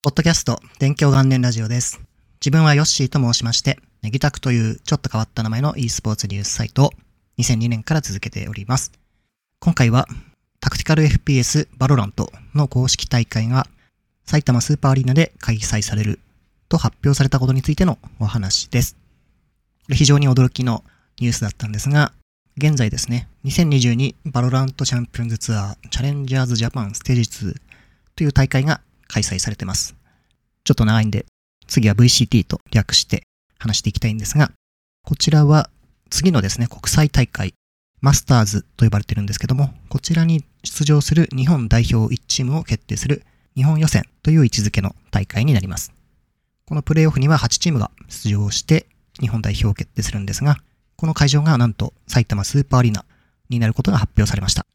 ポッドキャスト、勉強元年ラジオです。自分はヨッシーと申しまして、 Negitaku というちょっと変わった名前の e スポーツニュースサイトを2002年から続けております。今回は、タクティカル FPS バロラントの公式大会が埼玉スーパーアリーナで開催されると発表されたことについてのお話です。非常に驚きのニュースだったんですが、現在ですね、2022 VALORANT Champions Tour Challengers Japan Stage 2という大会が開催されてます。ちょっと長いんで、次は VCT と略して話していきたいんですが、こちらは次のですね、国際大会、マスターズと呼ばれてるんですけども、こちらに出場する日本代表1チームを決定する日本予選という位置づけの大会になります。このプレイオフには8チームが出場して日本代表を決定するんですが、この会場がなんと埼玉スーパーアリーナになることが発表されました。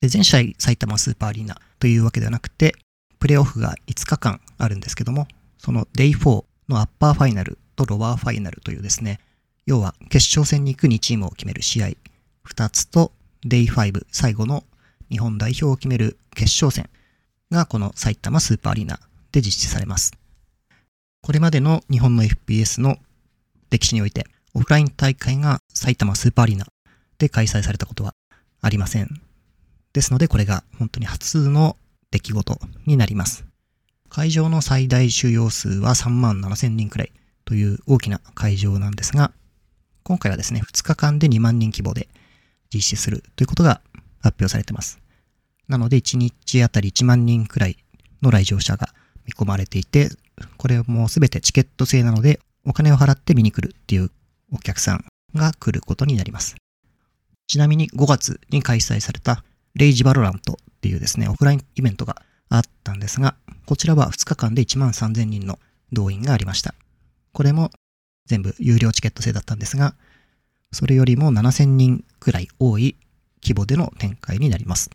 で前試合埼玉スーパーアリーナというわけではなくて、プレイオフが5日間あるんですけども、その Day4 のアッパーファイナルとロワーファイナルというですね、要は決勝戦に行く2チームを決める試合2つと Day5 最後の日本代表を決める決勝戦がこの埼玉スーパーアリーナで実施されます。これまでの日本の FPS の歴史においてオフライン大会が埼玉スーパーアリーナで開催されたことはありません。ですのでこれが本当に初の出来事になります。会場の最大収容数は3万7千人くらいという大きな会場なんですが、今回はですね、2日間で2万人規模で実施するということが発表されています。なので1日あたり1万人くらいの来場者が見込まれていて、これもすべてチケット制なのでお金を払って見に来るっていうお客さんが来ることになります。ちなみに5月に開催されたレイジバロラントっていうですね、オフラインイベントがあったんですが、こちらは2日間で1万3000人の動員がありました。これも全部有料チケット制だったんですが、それよりも7000人くらい多い規模での展開になります。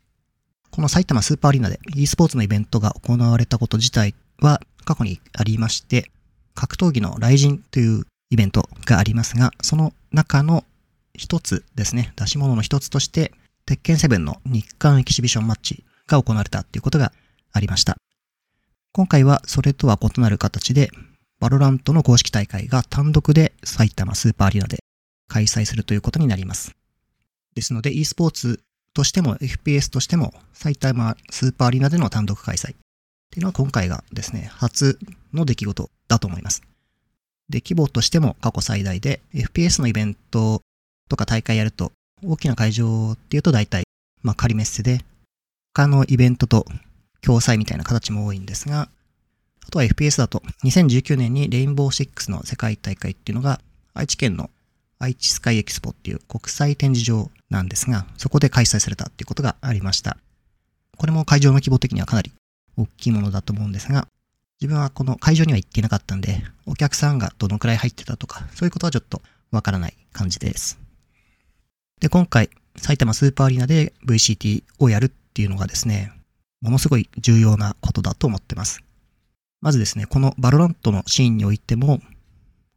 この埼玉スーパーアリーナで e スポーツのイベントが行われたこと自体は過去にありまして、格闘技の RIZIN というイベントがありますが、その中の一つですね、出し物の一つとして、鉄拳7の日韓エキシビションマッチが行われたということがありました。今回はそれとは異なる形で、 VALORANT の公式大会が単独で埼玉スーパーアリーナで開催するということになります。ですので e スポーツとしても FPS としても埼玉スーパーアリーナでの単独開催っていうのは今回がですね、初の出来事だと思います。で、規模としても過去最大で FPS のイベントとか大会やると大きな会場っていうと大体、まあ仮メッセで他のイベントと共催みたいな形も多いんですが、あとは FPS だと2019年にレインボー6の世界大会っていうのが愛知県の愛知スカイエキスポっていう国際展示場なんですが、そこで開催されたっていうことがありました。これも会場の規模的にはかなり大きいものだと思うんですが、自分はこの会場には行っていなかったんで、お客さんがどのくらい入ってたとか、そういうことはちょっとわからない感じです。で、今回、埼玉スーパーアリーナで VCT をやるっていうのがですね、ものすごい重要なことだと思ってます。まずですね、この VALORANT のシーンにおいても、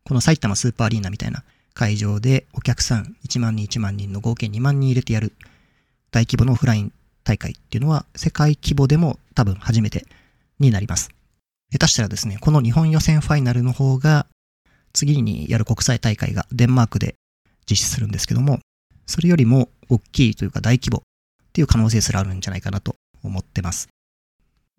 この埼玉スーパーアリーナみたいな会場でお客さん1万人1万人の合計2万人入れてやる大規模のオフライン大会っていうのは世界規模でも多分初めてになります。下手したらですね、この日本予選ファイナルの方が次にやる国際大会がデンマークで実施するんですけども、それよりも大きいというか大規模っていう可能性すらあるんじゃないかなと思ってます。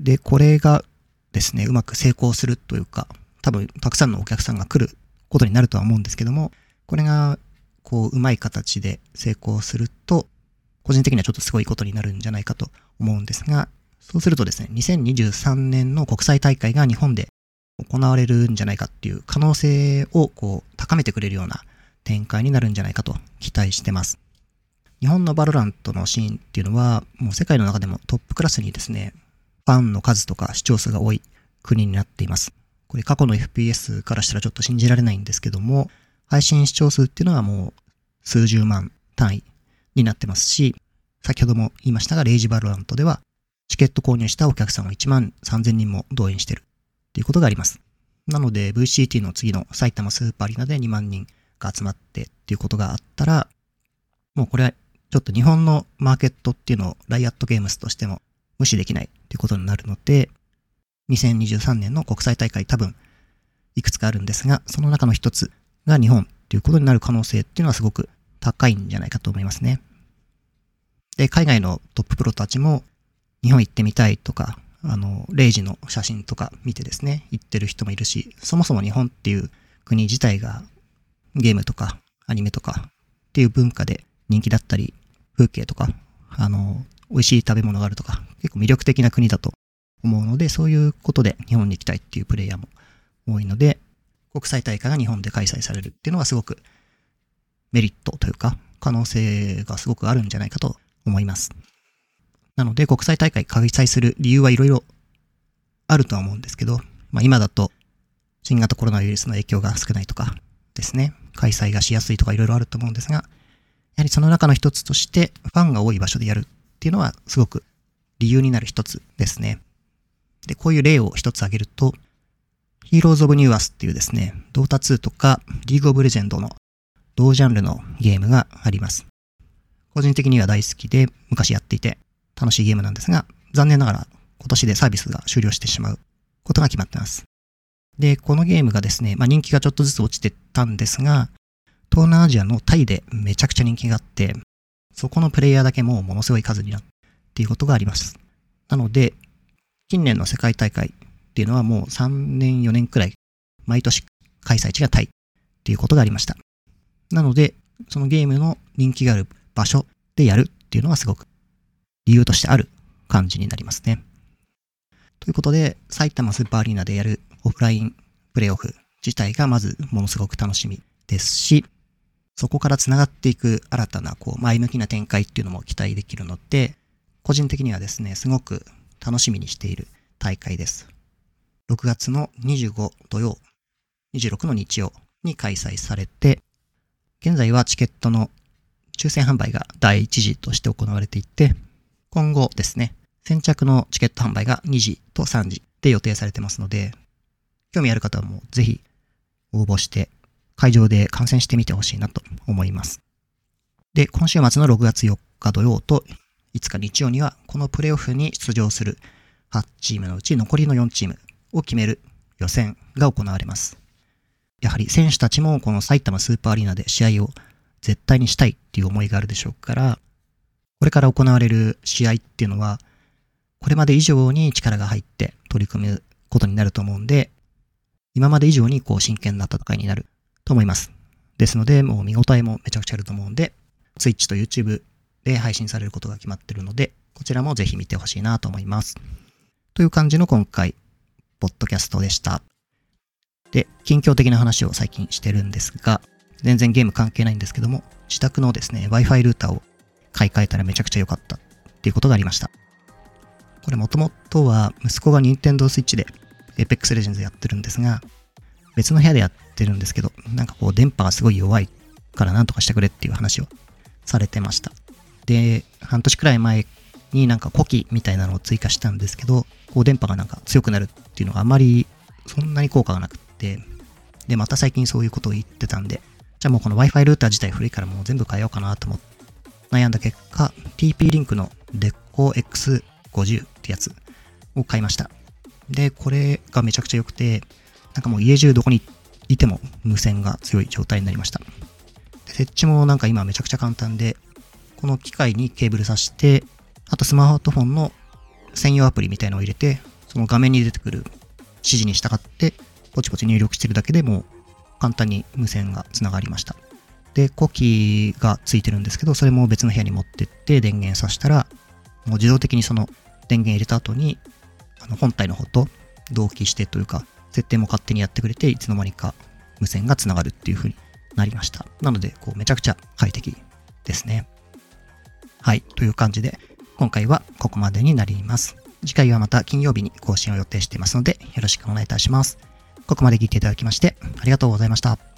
で、これがですね、うまく成功するというか、多分たくさんのお客さんが来ることになるとは思うんですけども、これがこううまい形で成功すると、個人的にはちょっとすごいことになるんじゃないかと思うんですが、そうするとですね、2023年の国際大会が日本で行われるんじゃないかっていう可能性をこう高めてくれるような展開になるんじゃないかと期待してます。日本の VALORANT のシーンっていうのは、もう世界の中でもトップクラスにですね、ファンの数とか視聴数が多い国になっています。これ過去の FPS からしたらちょっと信じられないんですけども、配信視聴数っていうのはもう数十万単位になってますし、先ほども言いましたが、 RAGE VALORANT ではチケット購入したお客さんを1万3000人も動員してるっていうことがあります。なので VCT の次の埼玉スーパーアリーナで2万人が集まってっていうことがあったら、もうこれはちょっと日本のマーケットっていうのをライアットゲームスとしても無視できないっていうことになるので、2023年の国際大会多分いくつかあるんですが、その中の一つが日本っていうことになる可能性っていうのはすごく高いんじゃないかと思いますね。で、海外のトッププロたちも日本行ってみたいとか、あの、レイジの写真とか見てですね、行ってる人もいるし、そもそも日本っていう国自体がゲームとかアニメとかっていう文化で人気だったり、風景とか、あの、美味しい食べ物があるとか、結構魅力的な国だと思うので、そういうことで日本に行きたいっていうプレイヤーも多いので、国際大会が日本で開催されるっていうのはすごくメリットというか、可能性がすごくあるんじゃないかと思います。なので、国際大会開催する理由はいろいろあるとは思うんですけど、まあ今だと新型コロナウイルスの影響が少ないとかですね、開催がしやすいとかいろいろあると思うんですが、やはりその中の一つとして、ファンが多い場所でやるっていうのはすごく理由になる一つですね。で、こういう例を一つ挙げると、ヒーローズ・オブ・ニューアスっていうですね、ドータ2とかリーグ・オブ・レジェンドの同ジャンルのゲームがあります。個人的には大好きで昔やっていて楽しいゲームなんですが、残念ながら今年でサービスが終了してしまうことが決まってます。で、このゲームがですね、まあ、人気がちょっとずつ落ちてたんですが、東南アジアのタイでめちゃくちゃ人気があって、そこのプレイヤーだけもものすごい数になっていうことがあります。なので、近年の世界大会っていうのはもう3年4年くらい毎年開催地がタイっていうことがありました。なので、そのゲームの人気がある場所でやるっていうのはすごく理由としてある感じになりますね。ということで、埼玉スーパーアリーナでやるオフラインプレイオフ自体がまずものすごく楽しみですし、そこから繋がっていく新たなこう前向きな展開っていうのも期待できるので、個人的にはですね、すごく楽しみにしている大会です。6月の25土曜、26の日曜に開催されて、現在はチケットの抽選販売が第1次として行われていて、今後ですね、先着のチケット販売が2時と3時で予定されてますので、興味ある方はもうぜひ応募して会場で観戦してみてほしいなと思います。で、今週末の6月4日土曜と5日日曜にはこのプレイオフに出場する8チームのうち残りの4チームを決める予選が行われます。やはり選手たちもこの埼玉スーパーアリーナで試合を絶対にしたいっていう思いがあるでしょうから、これから行われる試合っていうのは、これまで以上に力が入って取り組むことになると思うんで、今まで以上にこう真剣な戦いになると思います。ですので、もう見応えもめちゃくちゃあると思うんで、Twitch と YouTube で配信されることが決まってるので、こちらもぜひ見てほしいなと思います。という感じの今回、ポッドキャストでした。で、近況的な話を最近してるんですが、全然ゲーム関係ないんですけども、自宅のですね、Wi-Fi ルーターを買い替えたらめちゃくちゃ良かったっていうことがありました。これもともとは息子が Nintendo Switch で Apex Legends やってるんですが、別の部屋でやってるんですけど、なんかこう電波がすごい弱いからなんとかしてくれっていう話をされてました。で、半年くらい前になんか古希みたいなのを追加したんですけど、こう電波がなんか強くなるっていうのがあまりそんなに効果がなくって、で、また最近そういうことを言ってたんで、じゃあもうこの Wi-Fi ルーター自体古いからもう全部変えようかなと思って悩んだ結果、TP リンクの DECO X50 ってやつを買いました。で、これがめちゃくちゃ良くて、なんかもう家中どこにいても無線が強い状態になりました。で設置もなんか今めちゃくちゃ簡単で、この機械にケーブル挿して、あとスマートフォンの専用アプリみたいのを入れて、その画面に出てくる指示に従って、ポチポチ入力してるだけでもう簡単に無線がつながりました。で、呼気がついてるんですけど、それも別の部屋に持ってって電源させたら、もう自動的にその電源入れた後に、あの本体の方と同期してというか、設定も勝手にやってくれて、いつの間にか無線がつながるっていう風になりました。なので、こう、めちゃくちゃ快適ですね。はい。という感じで、今回はここまでになります。次回はまた金曜日に更新を予定していますので、よろしくお願いいたします。ここまで聞いていただきまして、ありがとうございました。